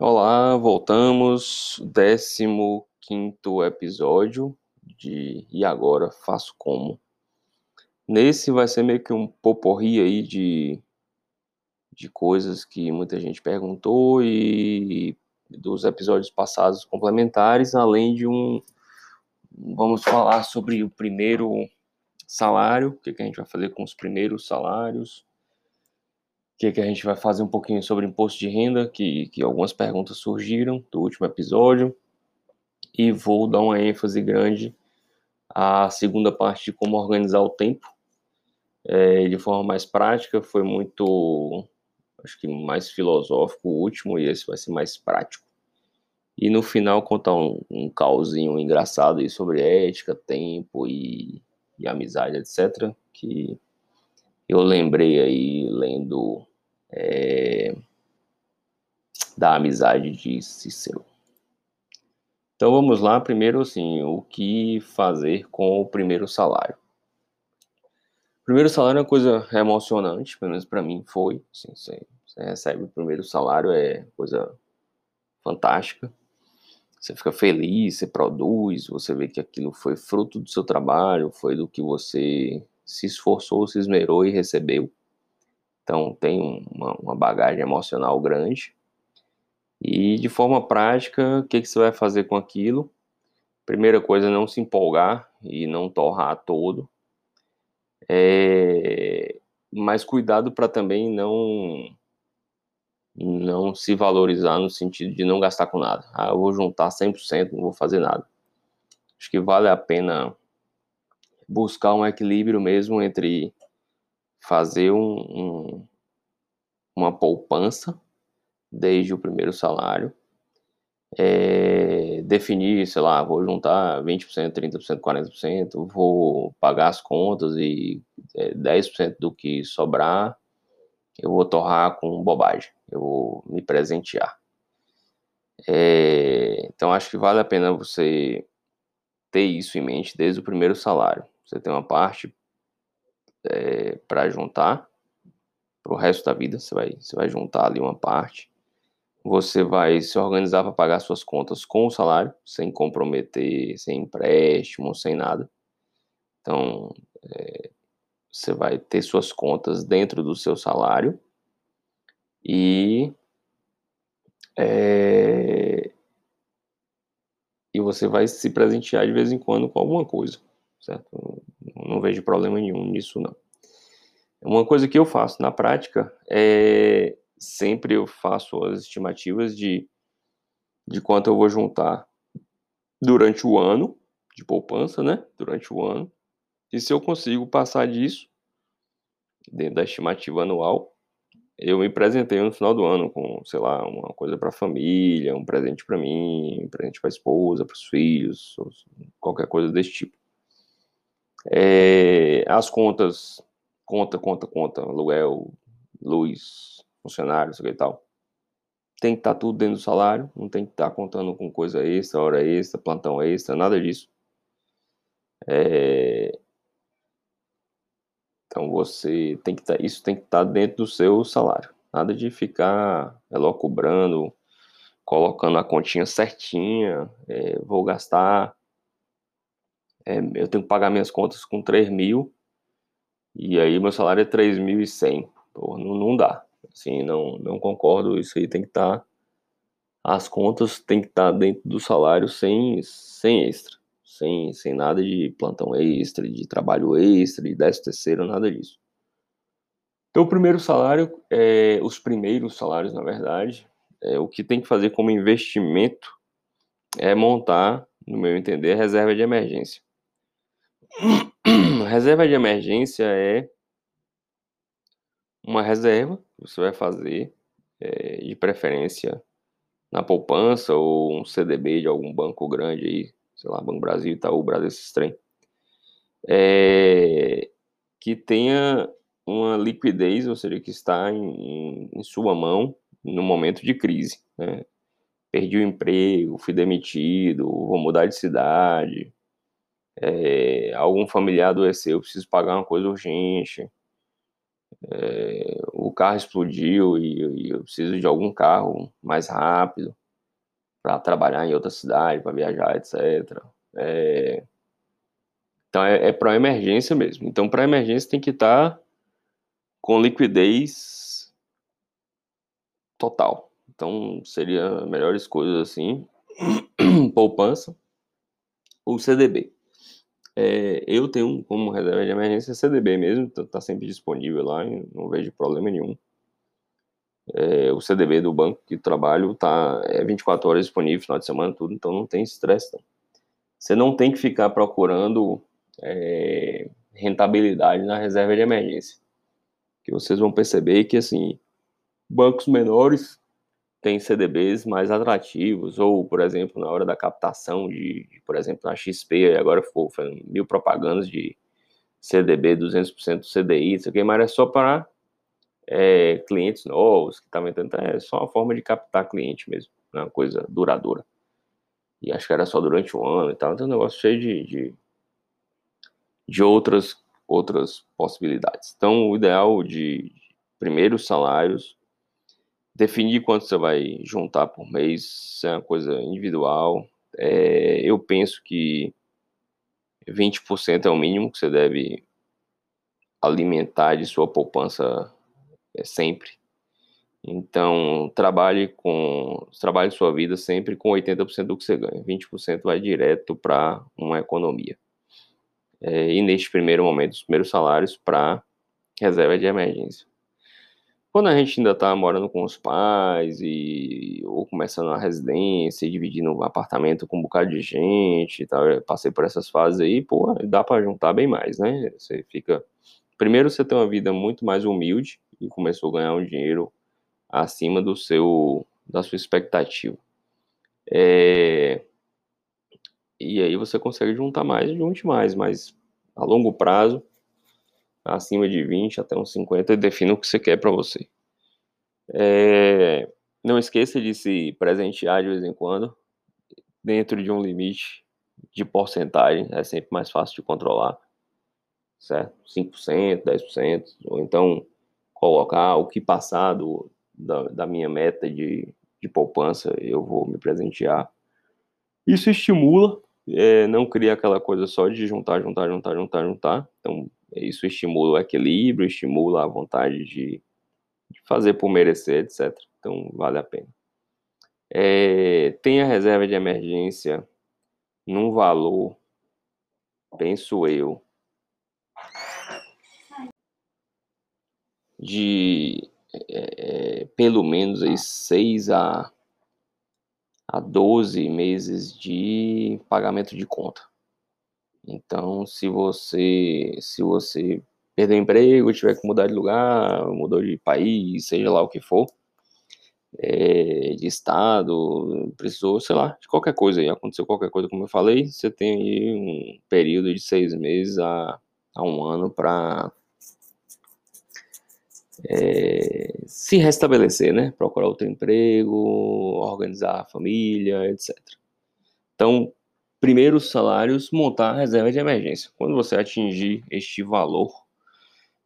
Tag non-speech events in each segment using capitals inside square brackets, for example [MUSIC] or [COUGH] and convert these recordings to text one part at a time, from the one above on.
Olá, voltamos. 15 episódio de E Agora Faço Como. Nesse vai ser meio que um poporri aí de, de coisas que muita gente perguntou e dos episódios passados complementares, além de um. Vamos falar sobre o primeiro salário, o que, que a gente vai fazer com os primeiros salários que, que a gente vai fazer um pouquinho sobre imposto de renda, que, que algumas perguntas surgiram do último episódio, e vou dar uma ênfase grande à segunda parte de como organizar o tempo, é, de forma mais prática, foi muito, acho que mais filosófico o último, e esse vai ser mais prático. E no final contar um, um causinho engraçado aí sobre ética, tempo e, e amizade, etc., que eu lembrei aí lendo é, da amizade de Cícero. Então vamos lá, primeiro assim, o que fazer com o primeiro salário? O primeiro salário é uma coisa emocionante, pelo menos para mim foi. Assim, você, recebe o primeiro salário, é coisa fantástica. Você fica feliz, você produz, você vê que aquilo foi fruto do seu trabalho, foi do que você se esforçou, se esmerou e recebeu. Então tem uma, uma bagagem emocional grande. E de forma prática, o que, que você vai fazer com aquilo? Primeira coisa, não se empolgar e não torrar todo. É... Mas cuidado para também não não se valorizar no sentido de não gastar com nada. Ah, eu vou juntar 100%, não vou fazer nada. Acho que vale a pena buscar um equilíbrio mesmo entre fazer um, um, uma poupança desde o primeiro salário, é, definir, sei lá, vou juntar 20%, 30%, 40%, vou pagar as contas e é, 10% do que sobrar eu vou torrar com bobagem, eu vou me presentear. É, então acho que vale a pena você ter isso em mente desde o primeiro salário. Você tem uma parte é, para juntar para o resto da vida. Você vai, você vai juntar ali uma parte. Você vai se organizar para pagar suas contas com o salário, sem comprometer, sem empréstimo, sem nada. Então, é, você vai ter suas contas dentro do seu salário e é, e você vai se presentear de vez em quando com alguma coisa, certo? Não vejo problema nenhum nisso, não. Uma coisa que eu faço na prática é sempre eu faço as estimativas de, de quanto eu vou juntar durante o ano de poupança, né? Durante o ano. E se eu consigo passar disso, dentro da estimativa anual, eu me presentei no final do ano com, sei lá, uma coisa para a família, um presente para mim, um presente para a esposa, para os filhos, qualquer coisa desse tipo. É, as contas, conta, conta, conta, aluguel, luz, funcionários, e tal. Tem que estar tá tudo dentro do salário, não tem que estar tá contando com coisa extra, hora extra, plantão extra, nada disso. É, então você tem que tá, isso tem que estar dentro do seu salário. Nada de ficar é, cobrando, colocando a continha certinha, é, vou gastar é, eu tenho que pagar minhas contas com 3 mil, e aí meu salário é 3.100. Pô, não, não dá. Assim, não, não concordo. Isso aí tem que estar. Tá, as contas tem que estar tá dentro do salário sem, sem extra. Sem, sem nada de plantão extra, de trabalho extra, de décimo terceiro, nada disso. Então, o primeiro salário, é, os primeiros salários, na verdade, é, o que tem que fazer como investimento é montar, no meu entender, reserva de emergência. [COUGHS] Reserva de emergência é uma reserva que você vai fazer, é, de preferência na poupança ou um CDB de algum banco grande aí, sei lá, Banco Brasil, Itaú, Brasil, esses trem, é, que tenha uma liquidez, ou seja, que está em, em, sua mão no momento de crise. Né? perdi o emprego, fui demitido, vou mudar de cidade, é, algum familiar adoeceu, eu preciso pagar uma coisa urgente, é, o carro explodiu e, e, eu preciso de algum carro mais rápido para trabalhar em outra cidade, para viajar, etc. É, então é, é para emergência mesmo. Então para emergência tem que estar tá com liquidez total. Então seria melhores coisas assim, [CLEARS THROAT] poupança ou CDB. É, eu tenho como reserva de emergência CDB mesmo, está tá sempre disponível lá, não vejo problema nenhum. É, o CDB do banco que trabalho tá é 24 horas disponível, final de semana, tudo, então não tem estresse. Você não tem que ficar procurando é, rentabilidade na reserva de emergência. Que vocês vão perceber que assim, bancos menores têm CDBs mais atrativos, ou, por exemplo, na hora da captação de, de por exemplo, na XP, agora ficou mil propagandas de CDB, 200% CDI, isso aqui, mas é só para é, clientes novos que estavam entrando, é só uma forma de captar cliente mesmo, é uma coisa duradoura. E acho que era só durante um ano e tal, então é um negócio cheio de, de, de outras, outras possibilidades. Então, o ideal de primeiros salários definir quanto você vai juntar por mês é uma coisa individual. É, eu penso que 20% é o mínimo que você deve alimentar de sua poupança é, sempre. Então, trabalhe com trabalhe sua vida sempre com 80% do que você ganha. 20% vai direto para uma economia. É, e neste primeiro momento, os primeiros salários para reserva de emergência. Quando a gente ainda tá morando com os pais e ou começando uma residência e dividindo um apartamento com um bocado de gente eu passei por essas fases aí, pô, dá para juntar bem mais, né? Você fica primeiro você tem uma vida muito mais humilde e começou a ganhar um dinheiro acima do seu da sua expectativa. É... E aí você consegue juntar mais, junte mais, mas a longo prazo acima de 20 até uns 50 e defina o que você quer para você. É, não esqueça de se presentear de vez em quando, dentro de um limite de porcentagem, é sempre mais fácil de controlar, certo? 5%, 10%, ou então colocar o que passar do, da, da minha meta de, de poupança, eu vou me presentear. Isso estimula, é, não cria aquela coisa só de juntar, juntar, juntar, juntar, juntar. Então, isso estimula o equilíbrio, estimula a vontade de, de fazer por merecer, etc. Então, vale a pena. É, tem a reserva de emergência num valor, penso eu, de é, é pelo menos aí 6 a, a 12 meses de pagamento de conta. Então, se você se você perder o emprego, tiver que mudar de lugar, mudou de país, seja lá o que for, é, de estado, precisou, sei lá, de qualquer coisa aí, aconteceu qualquer coisa, como eu falei, você tem aí um período de seis meses a, a um ano para é, se restabelecer, né? Procurar outro emprego, organizar a família, etc. Então, primeiros salários, montar a reserva de emergência. Quando você atingir este valor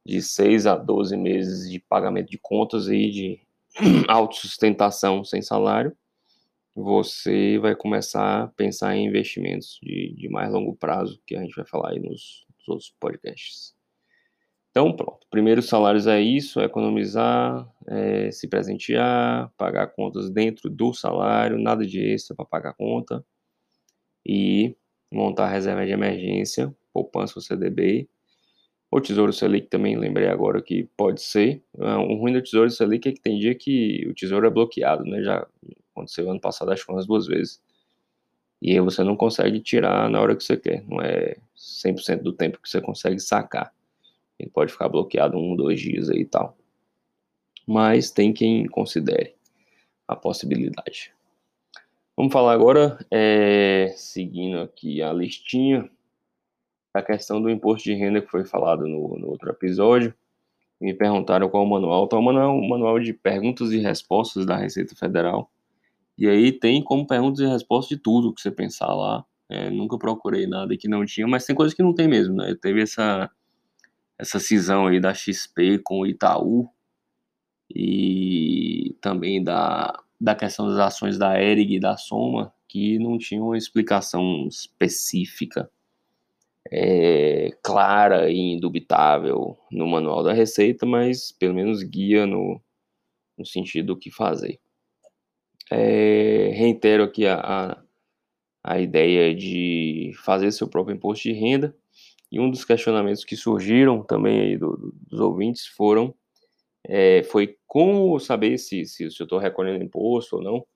de 6 a 12 meses de pagamento de contas e de [CLEARS THROAT] autossustentação sem salário, você vai começar a pensar em investimentos de, de mais longo prazo, que a gente vai falar aí nos, nos outros podcasts. Então, pronto. Primeiros salários é isso: é economizar, é se presentear, pagar contas dentro do salário, nada de extra para pagar conta e montar reserva de emergência, poupança ou CDB. O Tesouro Selic também lembrei agora que pode ser. O é, ruim do Tesouro Selic é que tem dia que o Tesouro é bloqueado, né? Já aconteceu ano passado, acho que umas duas vezes. E aí você não consegue tirar na hora que você quer. Não é 100% do tempo que você consegue sacar. Ele pode ficar bloqueado um, dois dias aí e tal. Mas tem quem considere a possibilidade. Vamos falar agora, é, seguindo aqui a listinha, a questão do imposto de renda que foi falado no, no outro episódio. Me perguntaram qual o manual. Então, o manual um manual de perguntas e respostas da Receita Federal. E aí tem como perguntas e respostas de tudo que você pensar lá. É, nunca procurei nada que não tinha, mas tem coisas que não tem mesmo, né? Teve essa, essa cisão aí da XP com o Itaú e também da, da questão das ações da ERG e da Soma, que não tinha uma explicação específica, é, clara e indubitável no manual da Receita, mas pelo menos guia no, no sentido do que fazer. É, reitero aqui a, a, a, ideia de fazer seu próprio imposto de renda. E um dos questionamentos que surgiram também aí do, dos ouvintes foram é, foi como saber se, se, se eu estou recolhendo imposto ou não.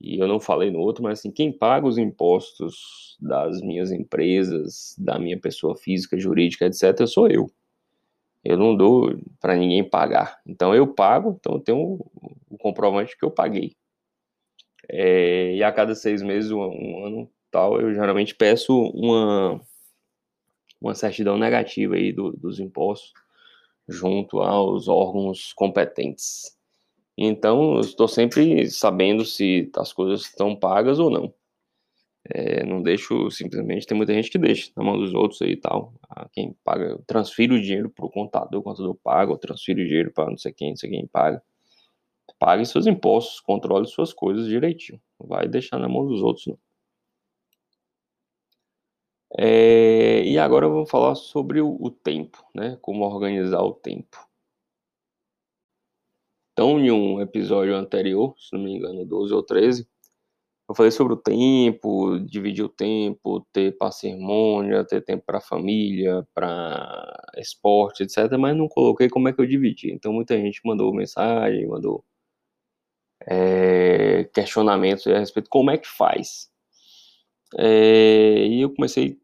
E eu não falei no outro, mas assim, quem paga os impostos das minhas empresas, da minha pessoa física, jurídica, etc., sou eu. Eu não dou para ninguém pagar. Então eu pago, então eu tenho o, o comprovante que eu paguei. É, e a cada seis meses, um, um, ano tal, eu geralmente peço uma, uma certidão negativa aí do, dos impostos junto aos órgãos competentes. Então, eu estou sempre sabendo se as coisas estão pagas ou não. É, não deixo simplesmente, tem muita gente que deixa na mão dos outros aí e tal. Ah, quem paga, eu transfiro o dinheiro para o contador, o contador paga, eu transfiro o dinheiro para não sei quem, não sei quem paga pague seus impostos, controle suas coisas direitinho. Não vai deixar na mão dos outros, não. É, e agora vou falar sobre o, o, tempo, né? Como organizar o tempo. Então, em um episódio anterior, se não me engano, 12 ou 13, eu falei sobre o tempo, dividir o tempo, ter parcimônia, ter tempo para família, para esporte, etc. Mas não coloquei como é que eu dividi. Então, muita gente mandou mensagem, mandou é, questionamentos a respeito de como é que faz. É, e eu comecei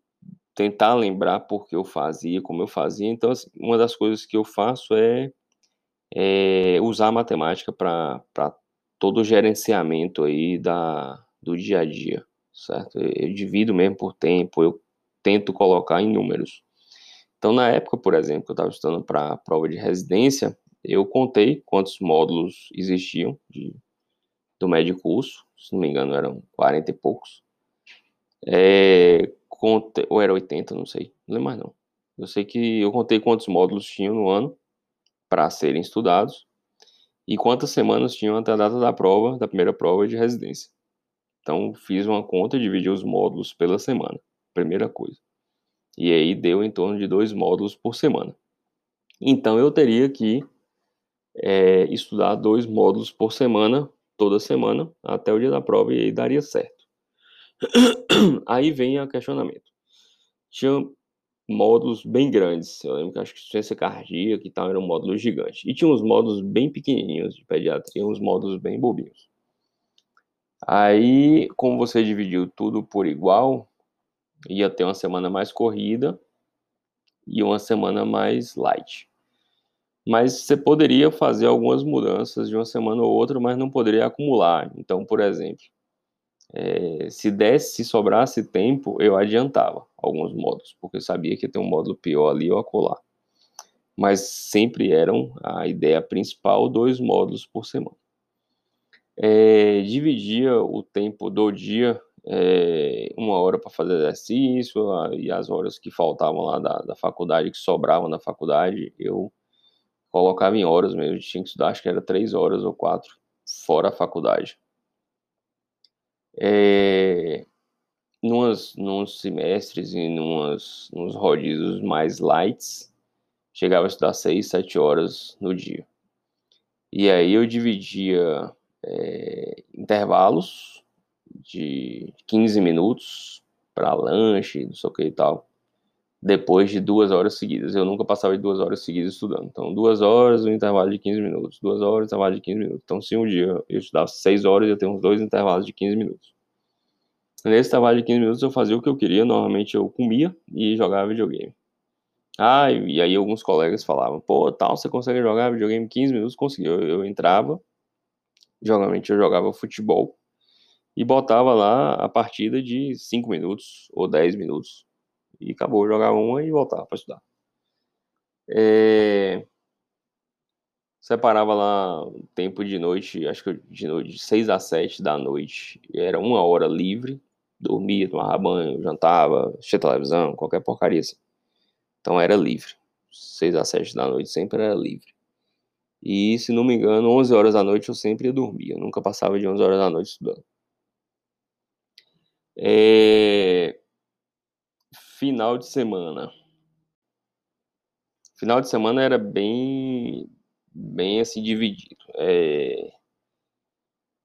tentar lembrar porque eu fazia, como eu fazia. Então, uma das coisas que eu faço é, é usar a matemática para todo o gerenciamento aí da, do dia a dia, certo? Eu divido mesmo por tempo, eu tento colocar em números. Então, na época, por exemplo, que eu estava estudando para a prova de residência, eu contei quantos módulos existiam de do médio curso, se não me engano eram 40 e poucos. É, ou era 80, não sei, não lembro mais não. Eu sei que eu contei quantos módulos tinham no ano para serem estudados e quantas semanas tinham até a data da prova, da primeira prova de residência. Então fiz uma conta e dividi os módulos pela semana, primeira coisa. E aí deu em torno de dois módulos por semana. Então eu teria que é, estudar dois módulos por semana toda semana até o dia da prova e aí daria certo. [COUGHS] Aí vem o questionamento. Tinha módulos bem grandes. Eu lembro que acho que ciência cardíaca e tal era um módulo gigante. E tinha uns módulos bem pequenininhos de pediatria, uns módulos bem bobinhos. Aí, como você dividiu tudo por igual, ia ter uma semana mais corrida e uma semana mais light mas você poderia fazer algumas mudanças de uma semana ou outra, mas não poderia acumular. Então, por exemplo, é, se desse, se sobrasse tempo, eu adiantava alguns módulos, porque eu sabia que ia ter um módulo pior ali ou acolá. Mas sempre eram a ideia principal dois módulos por semana. É, dividia o tempo do dia, é, uma hora para fazer exercício e as horas que faltavam lá da, da faculdade, que sobravam na faculdade, eu colocava em horas mesmo, tinha que estudar, acho que era três horas ou quatro, fora a faculdade. É, numas, nos semestres e numas, nos rodízios mais lights, chegava a estudar seis, sete horas no dia. E aí eu dividia é, intervalos de 15 minutos para lanche, não sei o que e tal depois de duas horas seguidas. Eu nunca passava de duas horas seguidas estudando. Então, duas horas, um intervalo de 15 minutos. Duas horas, um intervalo de 15 minutos. Então, se um dia eu estudava seis horas, eu tenho uns dois intervalos de 15 minutos. Nesse intervalo de 15 minutos, eu fazia o que eu queria. Normalmente, eu comia e jogava videogame. Ah, e aí alguns colegas falavam, pô, tal, você consegue jogar videogame 15 minutos? Consegui. Eu, eu entrava, geralmente eu jogava futebol e botava lá a partida de 5 minutos ou 10 minutos e acabou, jogava uma e voltava para estudar. É... separava lá tempo de noite, acho que de noite, de 6 a 7 da noite, era uma hora livre, dormia, tomava banho, jantava, assistia televisão, qualquer porcaria assim. Então era livre. 6 a 7 da noite sempre era livre. E, se não me engano, 11 horas da noite eu sempre ia dormir. Eu nunca passava de 11 horas da noite estudando. É... Final de semana. Final de semana era bem, bem assim dividido. É...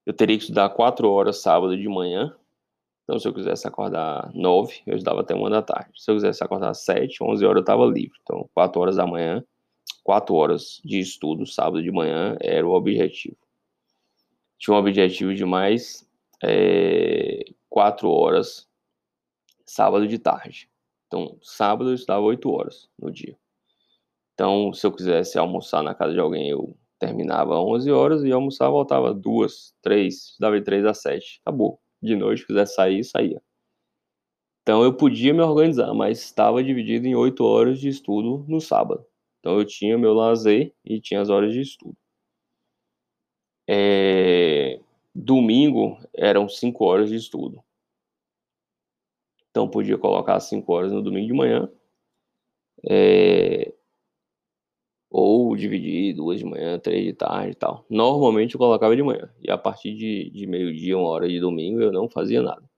Eu teria que estudar 4 horas sábado de manhã. Então, se eu quisesse acordar 9, eu estudava até 1 da tarde. Se eu quisesse acordar 7, 11 horas eu estava livre. Então, 4 horas da manhã quatro horas de estudo sábado de manhã era o objetivo. Tinha um objetivo de mais é, quatro horas sábado de tarde. Então, sábado eu estudava oito horas no dia. Então, se eu quisesse almoçar na casa de alguém, eu terminava 11 horas e almoçava, voltava duas, três, estudava de três a sete. Acabou. De noite, se quisesse sair, saía. Então, eu podia me organizar, mas estava dividido em oito horas de estudo no sábado. Então eu tinha meu lazer e tinha as horas de estudo. É, domingo eram cinco horas de estudo. Então podia colocar cinco horas no domingo de manhã. É, ou dividir duas de manhã, três de tarde e tal. Normalmente eu colocava de manhã. E a partir de, de meio-dia, uma hora de domingo, eu não fazia nada.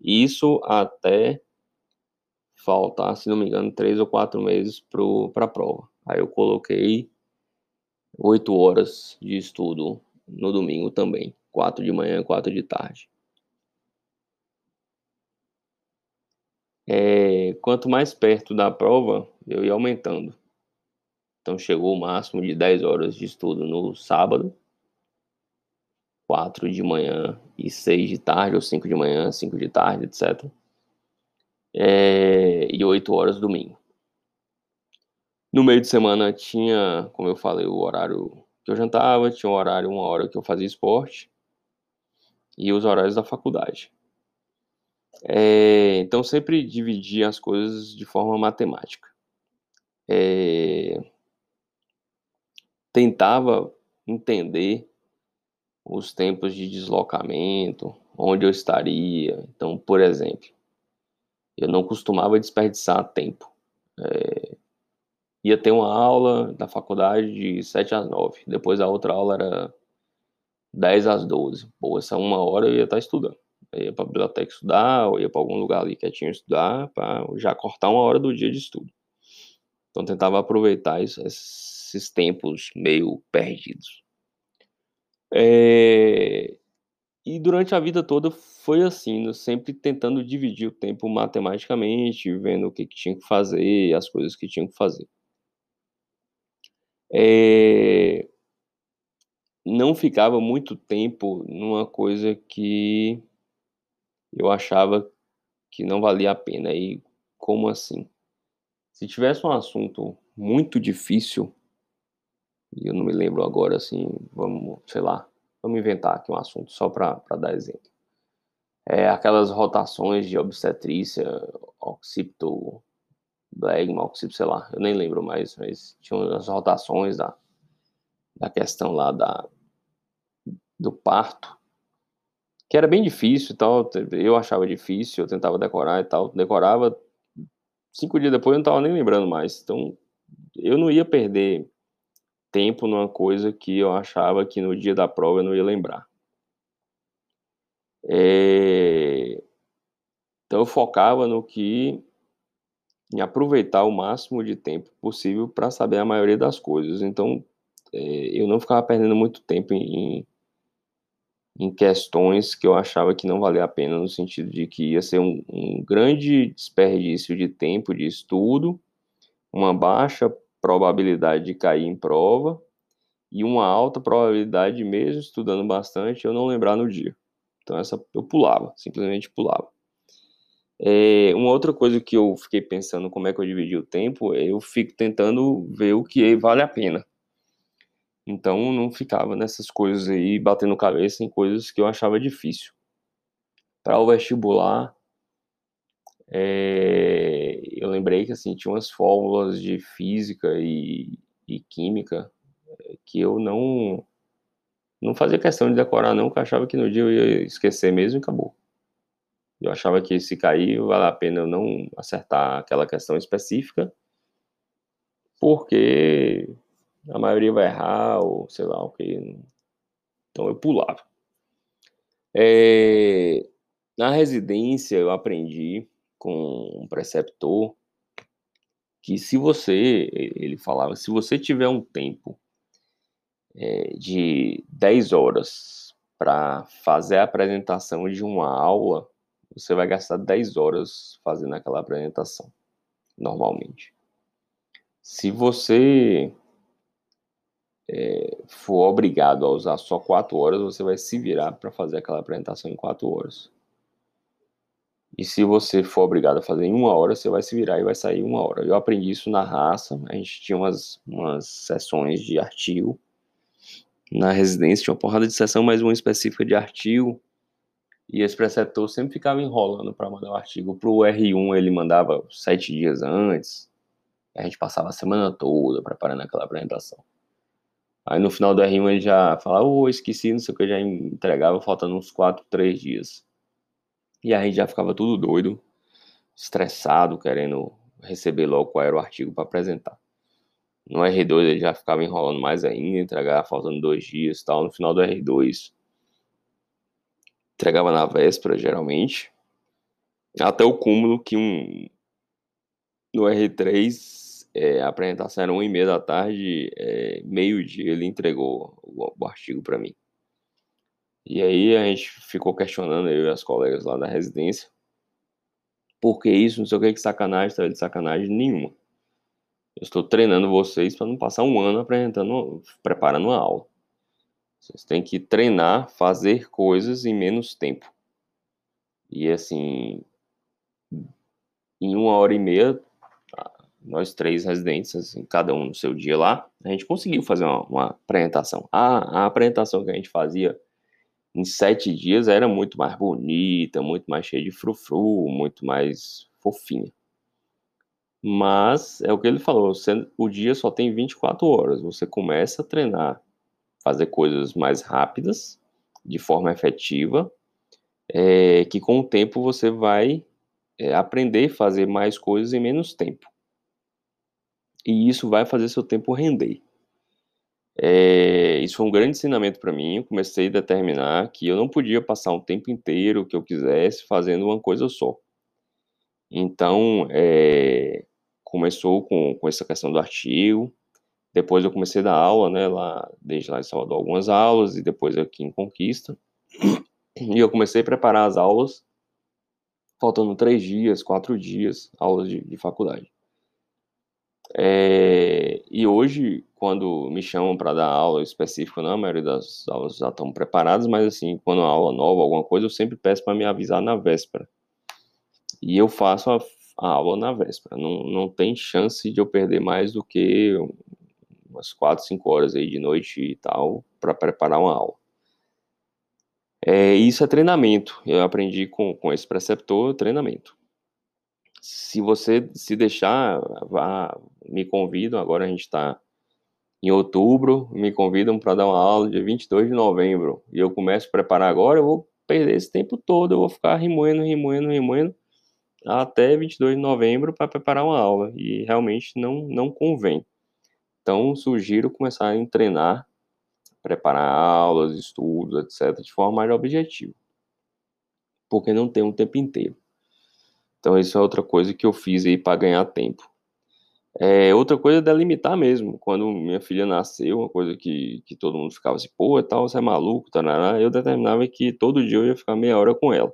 Isso até faltar, se não me engano, três ou quatro meses para a prova. Aí eu coloquei oito horas de estudo no domingo também, quatro de manhã, quatro de tarde. É, quanto mais perto da prova, eu ia aumentando. Então chegou o máximo de 10 horas de estudo no sábado, 4 de manhã e 6 de tarde, ou 5 de manhã, 5 de tarde, etc. É, e 8 horas domingo. No meio de semana tinha, como eu falei, o horário que eu jantava, tinha um horário, uma hora que eu fazia esporte e os horários da faculdade. É, então sempre dividia as coisas de forma matemática. É, tentava entender os tempos de deslocamento, onde eu estaria. Então, por exemplo, eu não costumava desperdiçar tempo. É, ia ter uma aula da faculdade de 7 às 9. Depois a outra aula era 10 às 12. Pô, essa uma hora eu ia estar estudando. Ia para a biblioteca estudar, ou ia para algum lugar ali quietinho estudar, para já cortar uma hora do dia de estudo. Então tentava aproveitar esses tempos meio perdidos. É... E durante a vida toda foi assim, sempre tentando dividir o tempo matematicamente, vendo o que, que tinha que fazer, as coisas que tinha que fazer. É, não ficava muito tempo numa coisa que eu achava que não valia a pena. E como assim? Se tivesse um assunto muito difícil, e eu não me lembro agora assim, vamos, sei lá, vamos inventar aqui um assunto só para dar exemplo. É, aquelas rotações de obstetrícia, occipito, Blegman, Oxip, sei lá, eu nem lembro mais, mas tinha umas rotações da, da questão lá da, do parto, que era bem difícil e tal, eu achava difícil, eu tentava decorar e tal, decorava, cinco dias depois eu não estava nem lembrando mais, então eu não ia perder tempo numa coisa que eu achava que no dia da prova eu não ia lembrar. É... Então eu focava no que em aproveitar o máximo de tempo possível para saber a maioria das coisas. Então, é, eu não ficava perdendo muito tempo em, em questões que eu achava que não valia a pena, no sentido de que ia ser um, um grande desperdício de tempo de estudo, uma baixa probabilidade de cair em prova e uma alta probabilidade, mesmo estudando bastante, eu não lembrar no dia. Então, essa eu pulava, simplesmente pulava. É, uma outra coisa que eu fiquei pensando como é que eu dividi o tempo, eu fico tentando ver o que vale a pena. Então não ficava nessas coisas aí, batendo cabeça em coisas que eu achava difícil. Para o vestibular, é, eu lembrei que assim tinha umas fórmulas de física e, e química que eu não não fazia questão de decorar não, porque eu achava que no dia eu ia esquecer mesmo e acabou. Eu achava que se cair, vale a pena eu não acertar aquela questão específica, porque a maioria vai errar, ou sei lá o que. Então eu pulava. É, na residência eu aprendi com um preceptor que se você, ele falava, se você tiver um tempo é, de 10 horas para fazer a apresentação de uma aula, você vai gastar 10 horas fazendo aquela apresentação, normalmente. Se você é, for obrigado a usar só 4 horas, você vai se virar para fazer aquela apresentação em 4 horas. E se você for obrigado a fazer em uma hora, você vai se virar e vai sair uma hora. Eu aprendi isso na raça. A gente tinha umas, umas sessões de artigo. Na residência tinha uma porrada de sessão, mas uma específica de artigo. E esse preceptor sempre ficava enrolando para mandar o artigo. Para o R1 ele mandava sete dias antes. A gente passava a semana toda preparando aquela apresentação. Aí no final do R1 ele já falava, ô, oh, esqueci, não sei o que, já entregava faltando uns quatro, três dias. E a gente já ficava tudo doido, estressado, querendo receber logo qual era o artigo para apresentar. No R2 ele já ficava enrolando mais ainda, entregava faltando dois dias tal. No final do R2, entregava na véspera, geralmente. Até o cúmulo que um. No R3, é, a apresentação era uma e meia da tarde, é, meio-dia ele entregou o, o artigo para mim. E aí a gente ficou questionando, eu e as colegas lá da residência, por que isso, não sei o que, que sacanagem, tá de sacanagem nenhuma. Eu estou treinando vocês para não passar um ano apresentando, preparando uma aula. Vocês têm que treinar, fazer coisas em menos tempo. E assim, em uma hora e meia, nós três residentes, assim, cada um no seu dia lá, a gente conseguiu fazer uma, uma apresentação. A, a apresentação que a gente fazia em sete dias era muito mais bonita, muito mais cheia de frufru, muito mais fofinha. Mas é o que ele falou, você, o dia só tem 24 horas. Você começa a treinar, fazer coisas mais rápidas, de forma efetiva, é, que com o tempo você vai é, aprender a fazer mais coisas em menos tempo. E isso vai fazer seu tempo render. É, isso foi um grande ensinamento para mim. Eu comecei a determinar que eu não podia passar um tempo inteiro que eu quisesse fazendo uma coisa só. Então, é, começou com, com essa questão do artigo. Depois eu comecei a dar aula, né, lá, desde lá em Salvador, algumas aulas, e depois aqui em Conquista. E eu comecei a preparar as aulas, faltando três dias, quatro dias, aulas de, de faculdade. É, e hoje, quando me chamam para dar aula específica, não, a maioria das aulas já estão preparadas, mas assim, quando a aula nova, alguma coisa, eu sempre peço para me avisar na véspera. E eu faço a, a, aula na véspera. Não, não tem chance de eu perder mais do que umas 4, 5 horas aí de noite e tal, para preparar uma aula. É, isso é treinamento. Eu aprendi com, com esse preceptor treinamento se você se deixar, vá, me convidam. Agora a gente está em outubro, me convidam para dar uma aula dia 22 de novembro. E eu começo a preparar agora, eu vou perder esse tempo todo, eu vou ficar remoendo, remoendo, remoendo até 22 de novembro para preparar uma aula. E realmente não, não convém. Então, sugiro começar a treinar, preparar aulas, estudos, etc., de forma mais objetiva. Porque não tem um tempo inteiro. Então, isso é outra coisa que eu fiz aí para ganhar tempo. É, outra coisa é delimitar mesmo. Quando minha filha nasceu, uma coisa que, que todo mundo ficava assim, pô, tal, você é maluco, tarará, eu determinava que todo dia eu ia ficar meia hora com ela.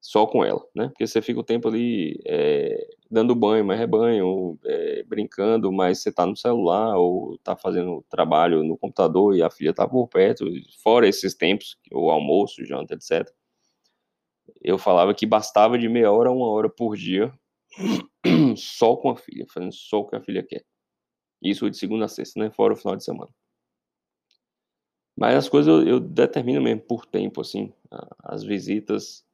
Só com ela, né? Porque você fica o tempo ali é, dando banho, mas rebanho, é, brincando, mas você tá no celular ou tá fazendo trabalho no computador e a filha tá por perto, fora esses tempos, o almoço, janta, etc eu falava que bastava de meia hora a uma hora por dia [CLEARS THROAT] só com a filha, fazendo só o que a filha quer. Isso de segunda a sexta, né? Fora o final de semana. Mas as coisas eu, eu determino mesmo por tempo, assim. As visitas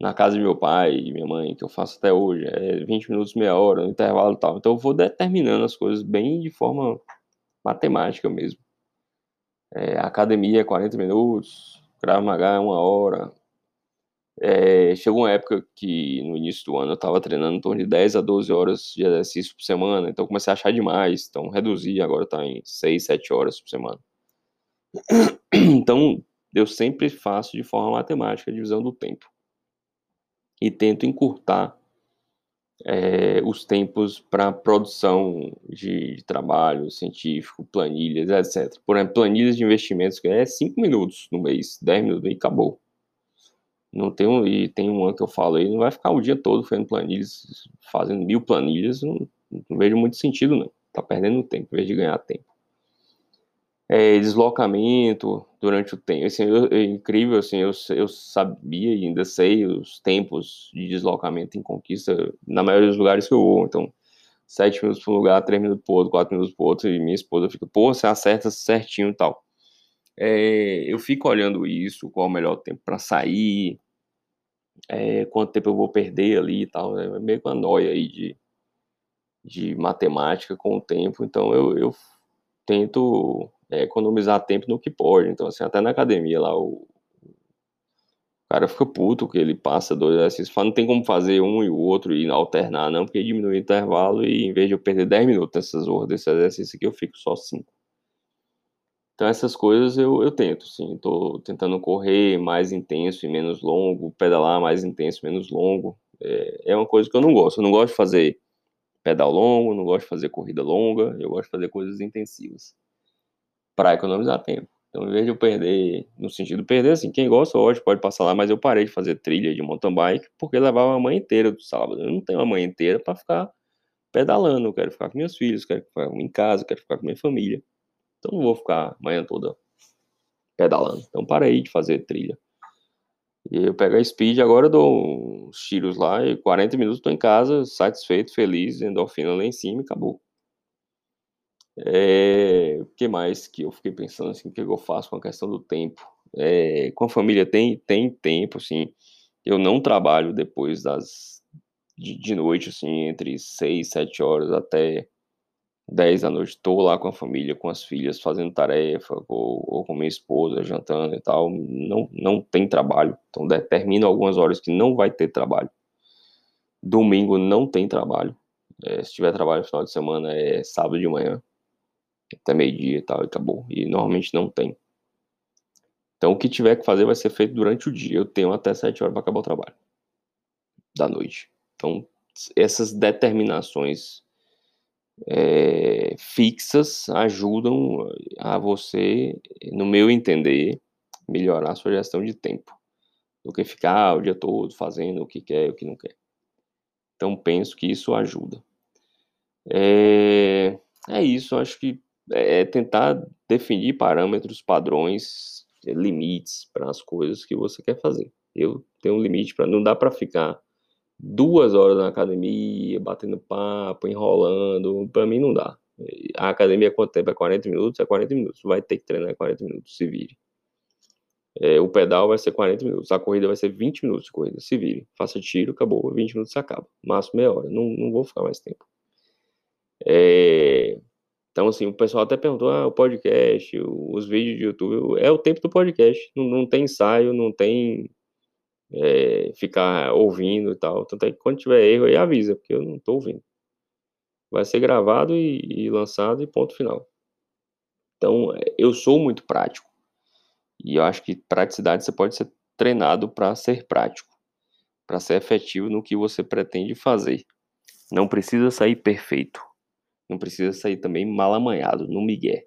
na casa de meu pai e minha mãe, que eu faço até hoje, é 20 minutos, meia hora, no intervalo e tal. Então eu vou determinando as coisas bem de forma matemática mesmo. É, academia é 40 minutos, Krav Maga é uma hora. É, chegou uma época que no início do ano eu estava treinando em torno de 10 a 12 horas de exercício por semana, então comecei a achar demais, então reduzi, agora está em 6, 7 horas por semana. [CLEARS THROAT] Então eu sempre faço de forma matemática a divisão do tempo e tento encurtar é, os tempos para produção de, de, trabalho científico, planilhas, etc. Por exemplo, planilhas de investimentos que é 5 minutos no mês, 10 minutos e acabou. Não tem um, e tem um ano que eu falo aí, não vai ficar o dia todo fazendo planilhas, fazendo mil planilhas, não, não vejo muito sentido não. Tá perdendo tempo em vez de ganhar tempo é, deslocamento durante o tempo. Assim, eu, é incrível, assim, eu, eu sabia e ainda sei os tempos de deslocamento em conquista na maioria dos lugares que eu vou. Então, sete minutos para um lugar, três minutos para outro, quatro minutos para outro, e minha esposa fica, pô, você acerta certinho e tal. É, eu fico olhando isso, qual é o melhor tempo para sair, é, quanto tempo eu vou perder ali e tal. É meio que uma noia aí de, de matemática com o tempo. Então, eu, eu tento é, economizar tempo no que pode. Então, assim, até na academia lá, o, o cara fica puto que ele passa dois exercícios, fala, não tem como fazer um e o outro e alternar, não, porque diminui o intervalo e em vez de eu perder 10 minutos nessas horas desse exercício aqui, eu fico só 5. Então, essas coisas eu, eu tento, sim. Estou tentando correr mais intenso e menos longo, pedalar mais intenso e menos longo. É, é uma coisa que eu não gosto. Eu não gosto de fazer pedal longo, não gosto de fazer corrida longa, eu gosto de fazer coisas intensivas para economizar tempo. Então, em vez de eu perder, no sentido de perder, assim, quem gosta hoje pode passar lá, mas eu parei de fazer trilha de mountain bike porque levava a manhã inteira do sábado. Eu não tenho a manhã inteira para ficar pedalando, eu quero ficar com meus filhos, quero ficar em casa, quero ficar com minha família. Então, não vou ficar manhã toda pedalando. Então, parei de fazer trilha. E eu pego a speed, agora dou uns tiros lá e 40 minutos estou em casa, satisfeito, feliz, endorfina lá em cima e acabou. É, o que mais que eu fiquei pensando assim, o que eu faço com a questão do tempo? É, com a família tem, tem tempo, assim, eu não trabalho depois das de, de noite, assim, entre 6, 7 horas até 10 da noite, estou lá com a família, com as filhas, fazendo tarefa, ou, ou, com minha esposa, jantando e tal, não, não tem trabalho, então determino algumas horas que não vai ter trabalho. Domingo não tem trabalho, é, se tiver trabalho no final de semana é sábado de manhã, até meio-dia e tal, e acabou. E normalmente não tem. Então o que tiver que fazer vai ser feito durante o dia. Eu tenho até 7 horas para acabar o trabalho da noite. Então essas determinações é, fixas ajudam a você, no meu entender, melhorar a sua gestão de tempo do que ficar o dia todo fazendo o que quer e o que não quer. Então penso que isso ajuda. É, é isso, acho que é, tentar definir parâmetros, padrões, limites para as coisas que você quer fazer. Eu tenho um limite para não dá para ficar duas horas na academia, batendo papo, enrolando, para mim não dá. A academia quanto tempo? É 40 minutos? É 40 minutos. Vai ter que treinar 40 minutos, se vire. É, o pedal vai ser 40 minutos, a corrida vai ser 20 minutos de corrida, se vire. Faça tiro, acabou, 20 minutos acaba. Máximo meia hora, não, não vou ficar mais tempo. É, então, assim, o pessoal até perguntou, ah, o podcast, os vídeos de YouTube, é o tempo do podcast, não, não tem ensaio, não tem é, ficar ouvindo e tal. Tanto é que quando tiver erro aí avisa, porque eu não estou ouvindo. Vai ser gravado e, e lançado e ponto final. Então, eu sou muito prático. E eu acho que praticidade você pode ser treinado para ser prático, para ser efetivo no que você pretende fazer. Não precisa sair perfeito. Não precisa sair também mal amanhado, no migué.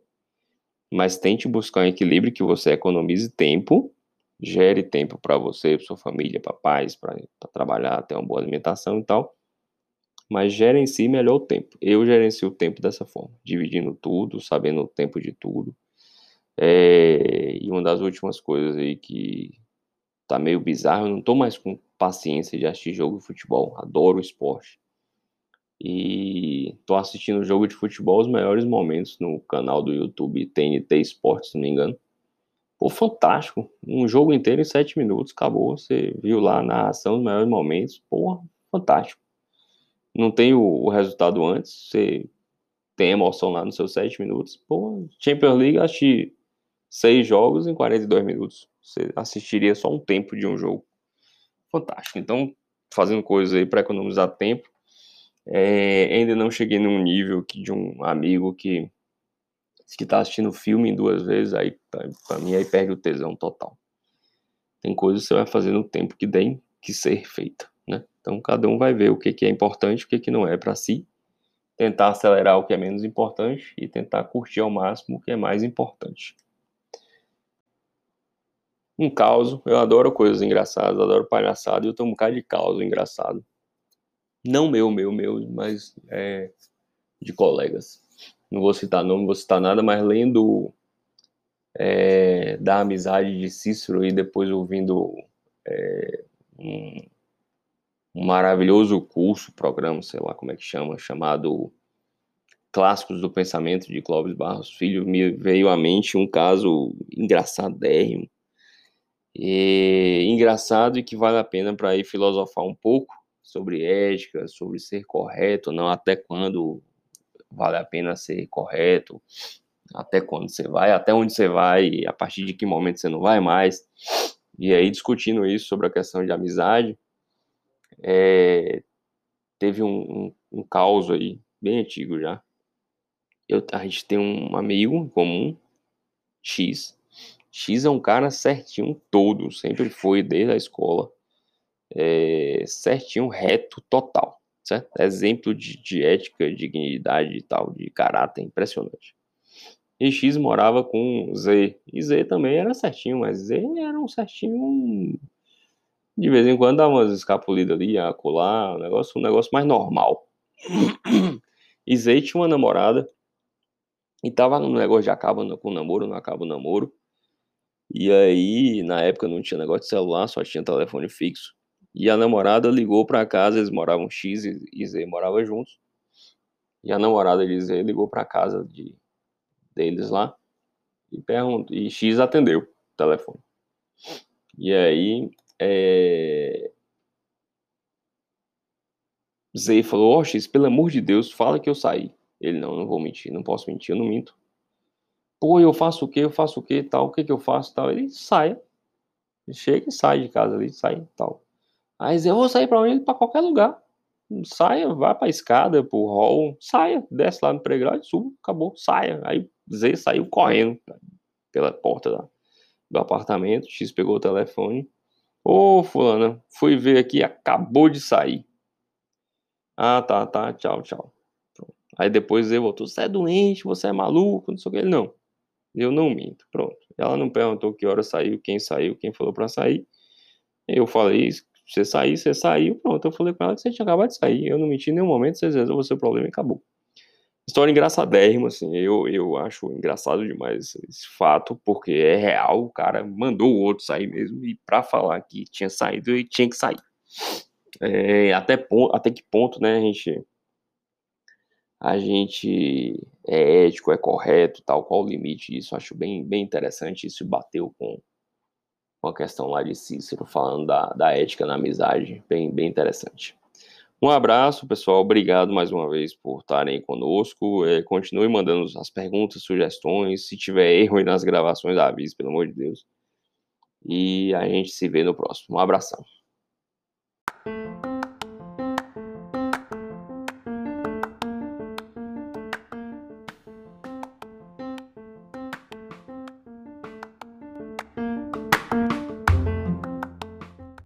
Mas tente buscar um equilíbrio que você economize tempo, gere tempo para você, para sua família, para pais, para trabalhar, ter uma boa alimentação e tal. Mas gerencie melhor o tempo. Eu gerencio o tempo dessa forma, dividindo tudo, sabendo o tempo de tudo. É, e uma das últimas coisas aí que tá meio bizarro, eu não tô mais com paciência de assistir jogo de futebol. Adoro esporte. E tô assistindo jogo de futebol, os melhores momentos no canal do YouTube TNT Esportes, se não me engano. Pô, fantástico. Um jogo inteiro em sete minutos, acabou. Você viu lá na ação os melhores momentos. Porra, fantástico. Não tem o, o resultado antes, você tem emoção lá nos seus 7 minutos. Pô, Champions League, assisti seis jogos em 42 minutos. Você assistiria só um tempo de um jogo. Fantástico. Então, fazendo coisas aí para economizar tempo. É, ainda não cheguei num nível que de um amigo que que está assistindo filme duas vezes, aí para mim aí perde o tesão total. Tem coisas que você vai fazer no tempo que tem que ser feita, né? Então cada um vai ver o que, que é importante, o que, que não é para si, tentar acelerar o que é menos importante e tentar curtir ao máximo o que é mais importante. Um caos, eu adoro coisas engraçadas, adoro palhaçada e eu tenho um bocado de caos engraçado. Não meu, meu, meu, mas é, de colegas. Não vou citar nome, vou citar nada, mas lendo é, da amizade de Cícero e depois ouvindo é, um, um, maravilhoso curso, programa, sei lá como é que chama, chamado Clássicos do Pensamento de Clóvis Barros Filho, me veio à mente um caso engraçadérrimo. E, engraçado e que vale a pena para ir filosofar um pouco sobre ética, sobre ser correto, não até quando vale a pena ser correto, até quando você vai, até onde você vai, a partir de que momento você não vai mais. E aí, discutindo isso sobre a questão de amizade, é, teve um, um, um caos aí, bem antigo já. Eu, a gente tem um amigo em comum, X. X é um cara certinho todo, sempre foi desde a escola é, certinho, reto, total, certo? Exemplo de, de ética, dignidade e tal, de caráter impressionante. E X morava com Z, e Z também era certinho, mas Z era um certinho. De vez em quando dava umas escapulidas ali, a colar, um negócio, um negócio mais normal. E Z tinha uma namorada e tava no negócio de acaba com namoro, não acaba o namoro. E aí, na época não tinha negócio de celular, só tinha telefone fixo. E a namorada ligou para casa, eles moravam X e Z moravam juntos. E a namorada de Z ligou para casa de, deles lá e perguntou, e X atendeu o telefone. E aí é... Z falou: Ó, oh, X, pelo amor de Deus, fala que eu saí. Ele: Não, não vou mentir, não posso mentir, eu não minto. Pô, eu faço o que? Eu faço o que? Tal, o que que eu faço? Tal. Ele sai. Ele chega e sai de casa ali, sai tal. Aí eu vou sair para onde? Para qualquer lugar. Saia, vá para a escada, pro hall, saia, desce lá no playground, suba, acabou, saia. Aí Z saiu correndo pela porta da, do apartamento, X pegou o telefone. Ô, fulana, fui ver aqui, acabou de sair. Ah, tá, tá, tchau, tchau. Aí depois Z voltou, você é doente, você é maluco, não sei o que. Ele, não, eu não minto, pronto. Ela não perguntou que hora saiu, quem saiu, quem falou para sair. Eu falei, você sair, você saiu, pronto. Eu falei com ela que você tinha acabado de sair. Eu não menti em nenhum momento, você resolveu o seu problema e acabou. História engraçadérrima, assim. Eu, eu acho engraçado demais esse fato, porque é real. O cara mandou o outro sair mesmo. E pra falar que tinha saído, ele tinha que sair. É, até, até que ponto, né, a gente. A gente é ético, é correto, tal, qual o limite disso? Acho bem, bem interessante. Isso bateu com, uma questão lá de Cícero falando da, da ética na amizade, bem, bem interessante. Um abraço, pessoal. Obrigado mais uma vez por estarem conosco. É, continue mandando as perguntas, sugestões. Se tiver erro nas gravações, avise, pelo amor de Deus. E a gente se vê no próximo. Um abração.